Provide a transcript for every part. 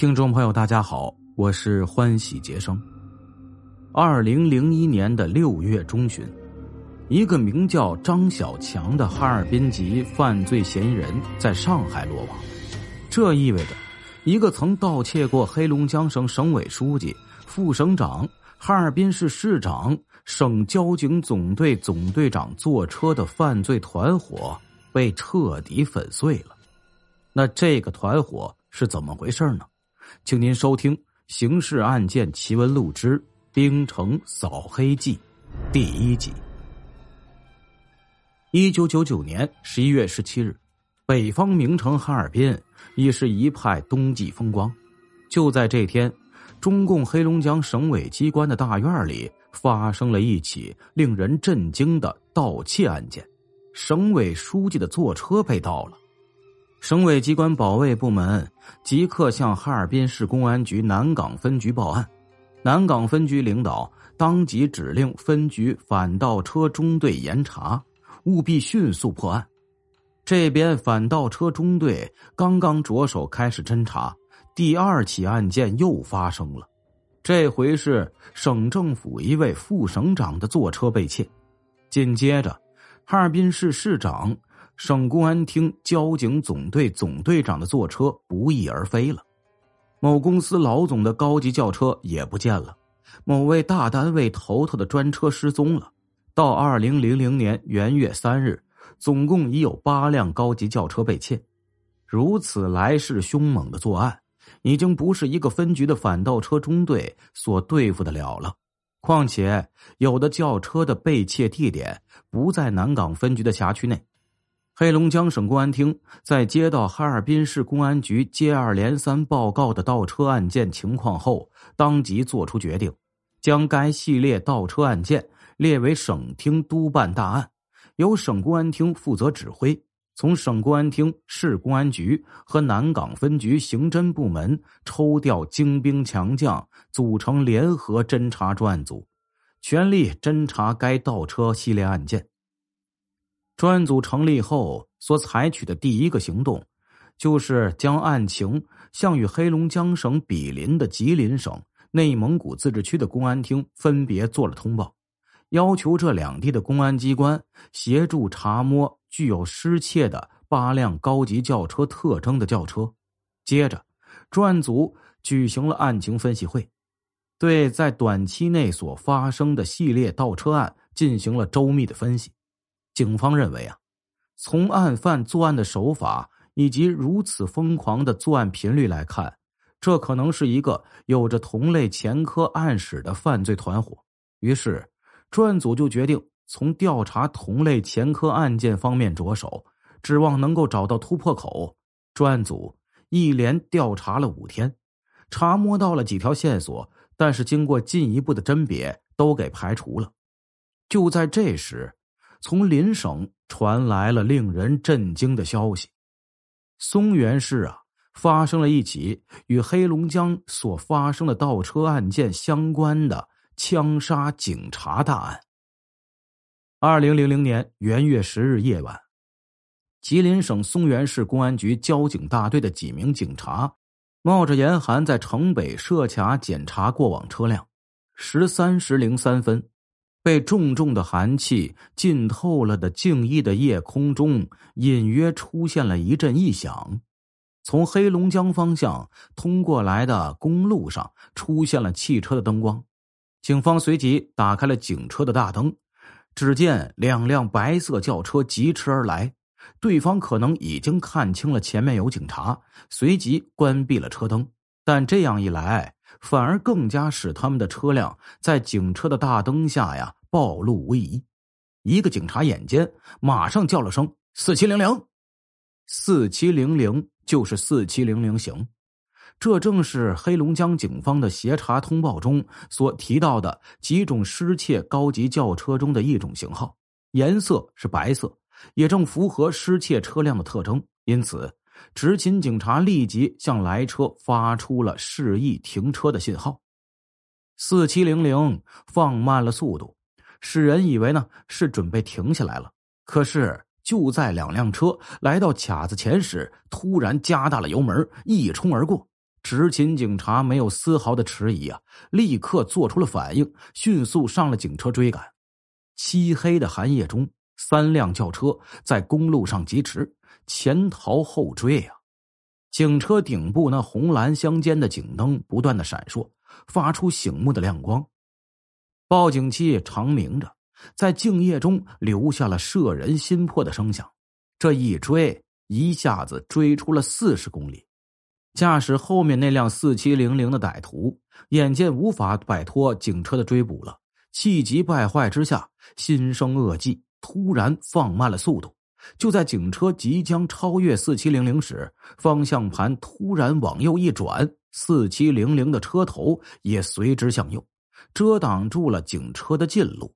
听众朋友，大家好，我是欢喜杰生。二零零一年的六月中旬，一个名叫张小强的哈尔滨籍犯罪嫌疑人在上海落网。这意味着，一个曾盗窃过黑龙江省省委书记、副省长、哈尔滨市市长、省交警总队总队长坐车的犯罪团伙被彻底粉碎了。那这个团伙是怎么回事呢？请您收听《刑事案件奇闻录之冰城扫黑记》第一集。一九九九年十一月十七日，北方名城哈尔滨已是一派冬季风光。就在这天，中共黑龙江省委机关的大院里发生了一起令人震惊的盗窃案件，省委书记的坐车被盗了。省委机关保卫部门即刻向哈尔滨市公安局南岗分局报案，南岗分局领导当即指令分局反盗车中队严查，务必迅速破案。这边反盗车中队刚刚着手开始侦查，第二起案件又发生了，这回是省政府一位副省长的坐车被窃，紧接着，哈尔滨市市长。省公安厅交警总队总队长的坐车不翼而飞了，某公司老总的高级轿车也不见了，某位大单位头头的专车失踪了。到二零零零年元月三日，总共已有八辆高级轿车被窃。如此来势凶猛的作案，已经不是一个分局的反盗车中队所对付得了了。况且，有的轿车的被窃地点不在南岗分局的辖区内。黑龙江省公安厅在接到哈尔滨市公安局接二连三报告的盗车案件情况后，当即作出决定，将该系列盗车案件列为省厅督办大案，由省公安厅负责指挥。从省公安厅、市公安局和南岗分局刑侦部门抽调精兵强将，组成联合侦查专案组，全力侦查该盗车系列案件。专案组成立后，所采取的第一个行动，就是将案情向与黑龙江省比邻的吉林省、内蒙古自治区的公安厅分别做了通报，要求这两地的公安机关协助查摸具有失窃的八辆高级轿车特征的轿车。接着，专案组举行了案情分析会，对在短期内所发生的系列盗车案进行了周密的分析。警方认为啊，从案犯作案的手法以及如此疯狂的作案频率来看，这可能是一个有着同类前科案史的犯罪团伙。于是，专案组就决定从调查同类前科案件方面着手，指望能够找到突破口。专案组一连调查了五天，查摸到了几条线索，但是经过进一步的甄别，都给排除了。就在这时。从邻省传来了令人震惊的消息：松原市啊，发生了一起与黑龙江所发生的盗车案件相关的枪杀警察大案。二零零零年元月十日夜晚，吉林省松原市公安局交警大队的几名警察，冒着严寒在城北设卡检查过往车辆。十三时零三分。被重重的寒气浸透了的静谧的夜空中，隐约出现了一阵异响。从黑龙江方向通过来的公路上出现了汽车的灯光，警方随即打开了警车的大灯，只见两辆白色轿车疾驰而来，对方可能已经看清了前面有警察，随即关闭了车灯。但这样一来，反而更加使他们的车辆在警车的大灯下呀暴露无遗。一个警察眼尖，马上叫了声“四七零零”，四七零零就是四七零零型，这正是黑龙江警方的协查通报中所提到的几种失窃高级轿车中的一种型号，颜色是白色，也正符合失窃车辆的特征，因此。执勤警察立即向来车发出了示意停车的信号。四七零零放慢了速度，使人以为呢是准备停下来了。可是就在两辆车来到卡子前时，突然加大了油门，一冲而过。执勤警察没有丝毫的迟疑啊，立刻做出了反应，迅速上了警车追赶。漆黑的寒夜中，三辆轿车在公路上疾驰，前逃后追啊！警车顶部那红蓝相间的警灯不断的闪烁，发出醒目的亮光，报警器长鸣着，在静夜中留下了摄人心魄的声响。这一追，一下子追出了四十公里。驾驶后面那辆四七零零的歹徒，眼见无法摆脱警车的追捕了，气急败坏之下，心生恶计，突然放慢了速度。就在警车即将超越四七零零时，方向盘突然往右一转，四七零零的车头也随之向右，遮挡住了警车的进路。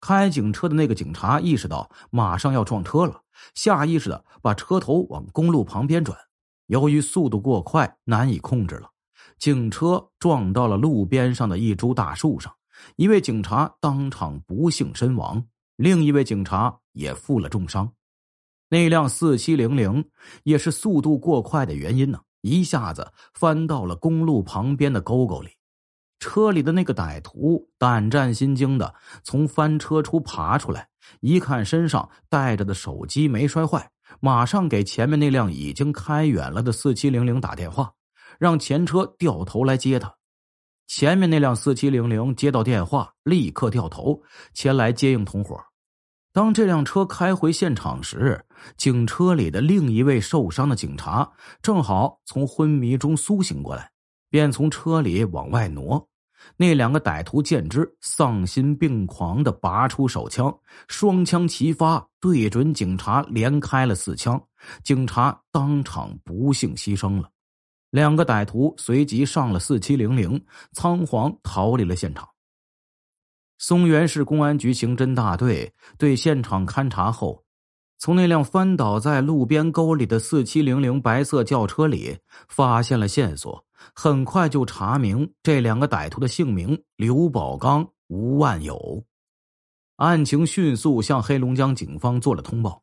开警车的那个警察意识到马上要撞车了，下意识的把车头往公路旁边转。由于速度过快，难以控制了，警车撞到了路边上的一株大树上，一位警察当场不幸身亡，另一位警察也负了重伤。那辆四七零零也是速度过快的原因呢，一下子翻到了公路旁边的沟沟里。车里的那个歹徒胆战心惊的从翻车处爬出来，一看身上带着的手机没摔坏。马上给前面那辆已经开远了的四七零零打电话，让前车掉头来接他。前面那辆四七零零接到电话，立刻掉头前来接应同伙。当这辆车开回现场时，警车里的另一位受伤的警察正好从昏迷中苏醒过来，便从车里往外挪。那两个歹徒见之，丧心病狂的拔出手枪，双枪齐发，对准警察连开了四枪，警察当场不幸牺牲了。两个歹徒随即上了四七零零，仓皇逃离了现场。松原市公安局刑侦大队对现场勘查后，从那辆翻倒在路边沟里的四七零零白色轿车里发现了线索。很快就查明这两个歹徒的姓名：刘宝刚、吴万友。案情迅速向黑龙江警方做了通报。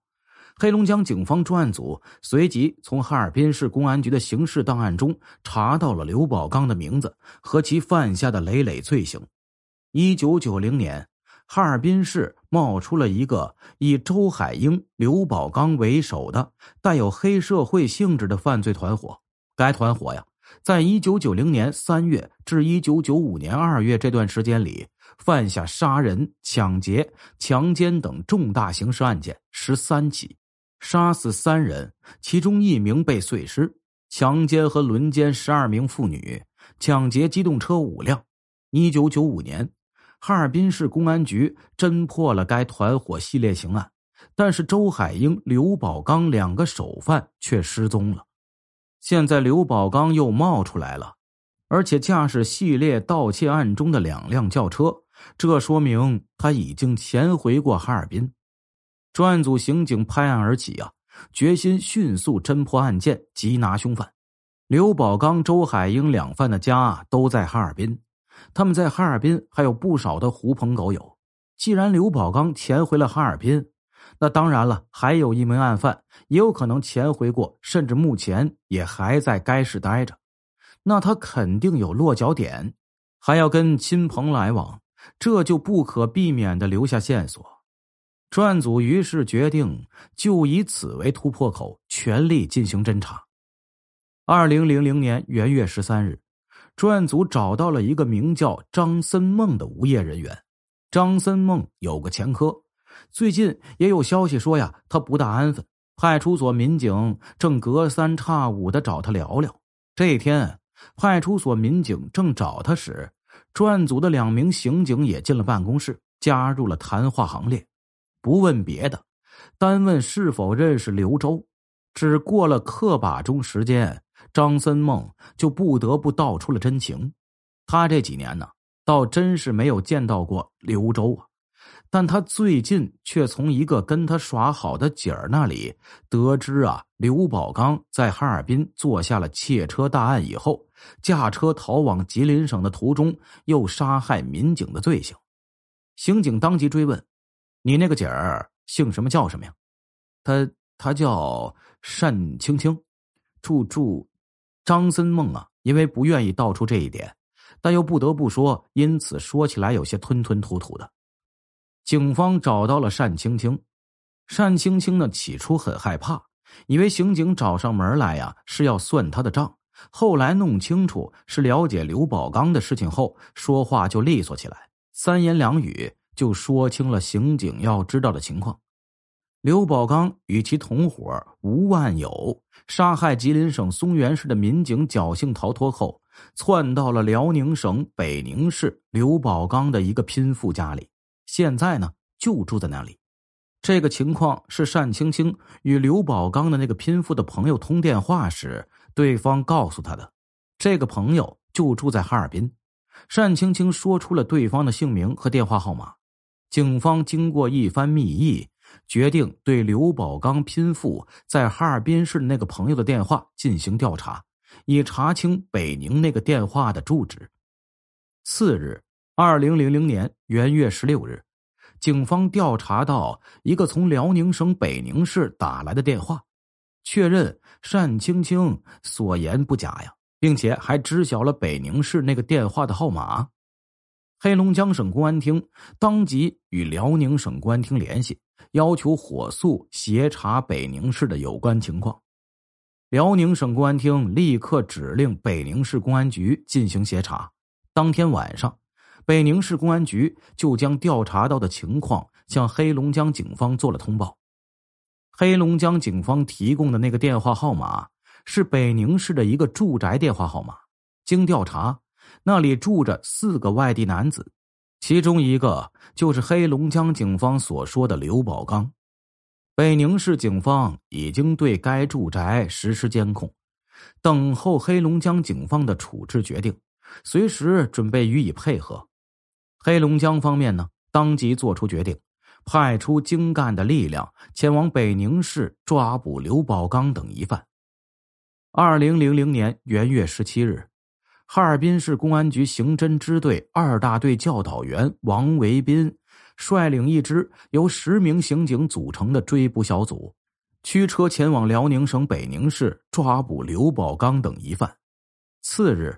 黑龙江警方专案组随即从哈尔滨市公安局的刑事档案中查到了刘宝刚的名字和其犯下的累累罪行。一九九零年，哈尔滨市冒出了一个以周海英、刘宝刚为首的带有黑社会性质的犯罪团伙。该团伙呀。在一九九零年三月至一九九五年二月这段时间里，犯下杀人、抢劫、强奸等重大刑事案件十三起，杀死三人，其中一名被碎尸；强奸和轮奸十二名妇女，抢劫机动车五辆。一九九五年，哈尔滨市公安局侦破了该团伙系列刑案，但是周海英、刘宝刚两个首犯却失踪了。现在刘宝刚又冒出来了，而且驾驶系列盗窃案中的两辆轿车，这说明他已经潜回过哈尔滨。专案组刑警拍案而起啊，决心迅速侦破案件，缉拿凶犯。刘宝刚、周海英两犯的家都在哈尔滨，他们在哈尔滨还有不少的狐朋狗友。既然刘宝刚潜回了哈尔滨，那当然了，还有一名案犯也有可能潜回过，甚至目前也还在该市待着。那他肯定有落脚点，还要跟亲朋来往，这就不可避免的留下线索。专案组于是决定就以此为突破口，全力进行侦查。二零零零年元月十三日，专案组找到了一个名叫张森梦的无业人员。张森梦有个前科。最近也有消息说呀，他不大安分。派出所民警正隔三差五的找他聊聊。这一天，派出所民警正找他时，专案组的两名刑警也进了办公室，加入了谈话行列。不问别的，单问是否认识刘周。只过了刻把钟时间，张森梦就不得不道出了真情。他这几年呢，倒真是没有见到过刘周啊。但他最近却从一个跟他耍好的姐儿那里得知啊，刘宝刚在哈尔滨做下了窃车大案以后，驾车逃往吉林省的途中又杀害民警的罪行。刑警当即追问：“你那个姐儿姓什么叫什么呀？”他他叫单青青，住住张森梦啊，因为不愿意道出这一点，但又不得不说，因此说起来有些吞吞吐吐的。警方找到了单青青，单青青呢起初很害怕，以为刑警找上门来呀是要算他的账。后来弄清楚是了解刘宝刚的事情后，说话就利索起来，三言两语就说清了刑警要知道的情况。刘宝刚与其同伙吴万友杀害吉林省松原市的民警，侥幸逃脱后，窜到了辽宁省北宁市刘宝刚的一个拼富家里，现在呢就住在那里。这个情况是单青青与刘宝刚的那个拼富的朋友通电话时，对方告诉他的。这个朋友就住在哈尔滨。单青青说出了对方的姓名和电话号码。警方经过一番密议。决定对刘宝刚拼父在哈尔滨市那个朋友的电话进行调查，以查清北宁那个电话的住址。次日，二零零零年元月十六日，警方调查到一个从辽宁省北宁市打来的电话，确认单青青所言不假呀，并且还知晓了北宁市那个电话的号码。黑龙江省公安厅当即与辽宁省公安厅联系。要求火速协查北宁市的有关情况，辽宁省公安厅立刻指令北宁市公安局进行协查。当天晚上，北宁市公安局就将调查到的情况向黑龙江警方做了通报。黑龙江警方提供的那个电话号码是北宁市的一个住宅电话号码。经调查，那里住着四个外地男子。其中一个就是黑龙江警方所说的刘宝刚，北宁市警方已经对该住宅实施监控，等候黑龙江警方的处置决定，随时准备予以配合。黑龙江方面呢，当即作出决定，派出精干的力量前往北宁市抓捕刘宝刚等疑犯。二零零零年元月十七日。哈尔滨市公安局刑侦支队二大队教导员王维斌率领一支由十名刑警组成的追捕小组，驱车前往辽宁省北宁市抓捕刘宝刚等疑犯。次日，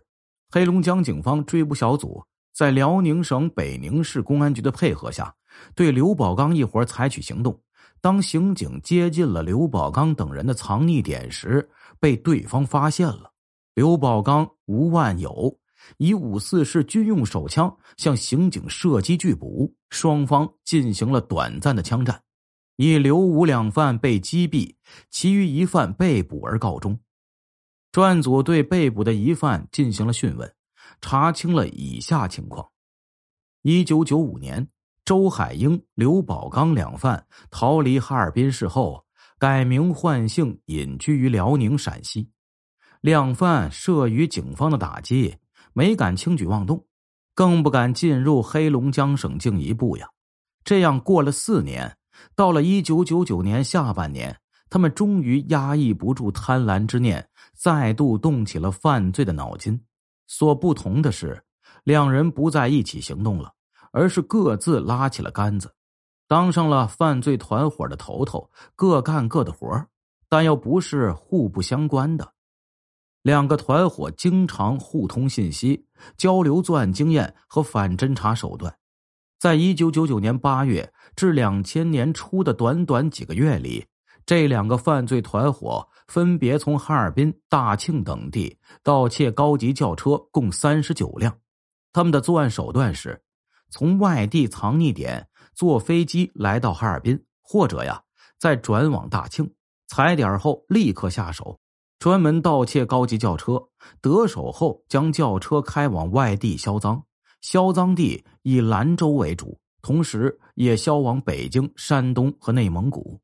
黑龙江警方追捕小组在辽宁省北宁市公安局的配合下，对刘宝刚一伙采取行动。当刑警接近了刘宝刚等人的藏匿点时，被对方发现了。刘宝刚、吴万友以五四式军用手枪向刑警射击拒捕，双方进行了短暂的枪战，以刘吴两犯被击毙，其余疑犯被捕而告终。专案组对被捕的疑犯进行了讯问，查清了以下情况：一九九五年，周海英、刘宝刚两犯逃离哈尔滨市后，改名换姓，隐居于辽宁陕西。两犯慑于警方的打击，没敢轻举妄动，更不敢进入黑龙江省境一步呀。这样过了四年，到了一九九九年下半年，他们终于压抑不住贪婪之念，再度动起了犯罪的脑筋。所不同的是，两人不再一起行动了，而是各自拉起了杆子，当上了犯罪团伙的头头，各干各的活但又不是互不相关的。两个团伙经常互通信息，交流作案经验和反侦查手段。在一九九九年八月至两千年初的短短几个月里，这两个犯罪团伙分别从哈尔滨、大庆等地盗窃高级轿车共三十九辆。他们的作案手段是：从外地藏匿点坐飞机来到哈尔滨，或者呀再转往大庆，踩点后立刻下手。专门盗窃高级轿车，得手后将轿车开往外地销赃，销赃地以兰州为主，同时也销往北京、山东和内蒙古。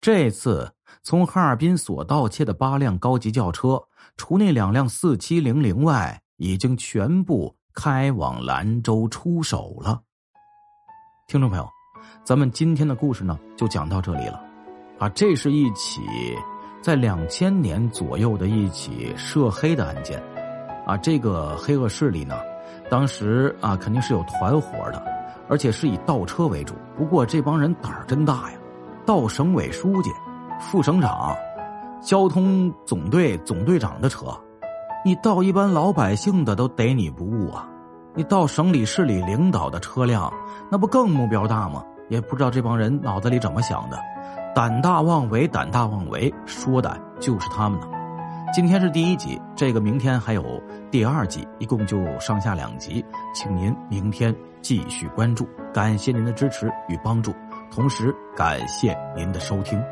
这次从哈尔滨所盗窃的八辆高级轿车，除那两辆四七零零外，已经全部开往兰州出手了。听众朋友，咱们今天的故事呢，就讲到这里了。啊，这是一起。在两千年左右的一起涉黑的案件，啊，这个黑恶势力呢，当时啊肯定是有团伙的，而且是以盗车为主。不过这帮人胆儿真大呀，盗省委书记、副省长、交通总队总队长的车，你到一般老百姓的都逮你不误啊！你到省里市里领导的车辆，那不更目标大吗？也不知道这帮人脑子里怎么想的，胆大妄为，胆大妄为，说的就是他们呢。今天是第一集，这个明天还有第二集，一共就上下两集，请您明天继续关注。感谢您的支持与帮助，同时感谢您的收听。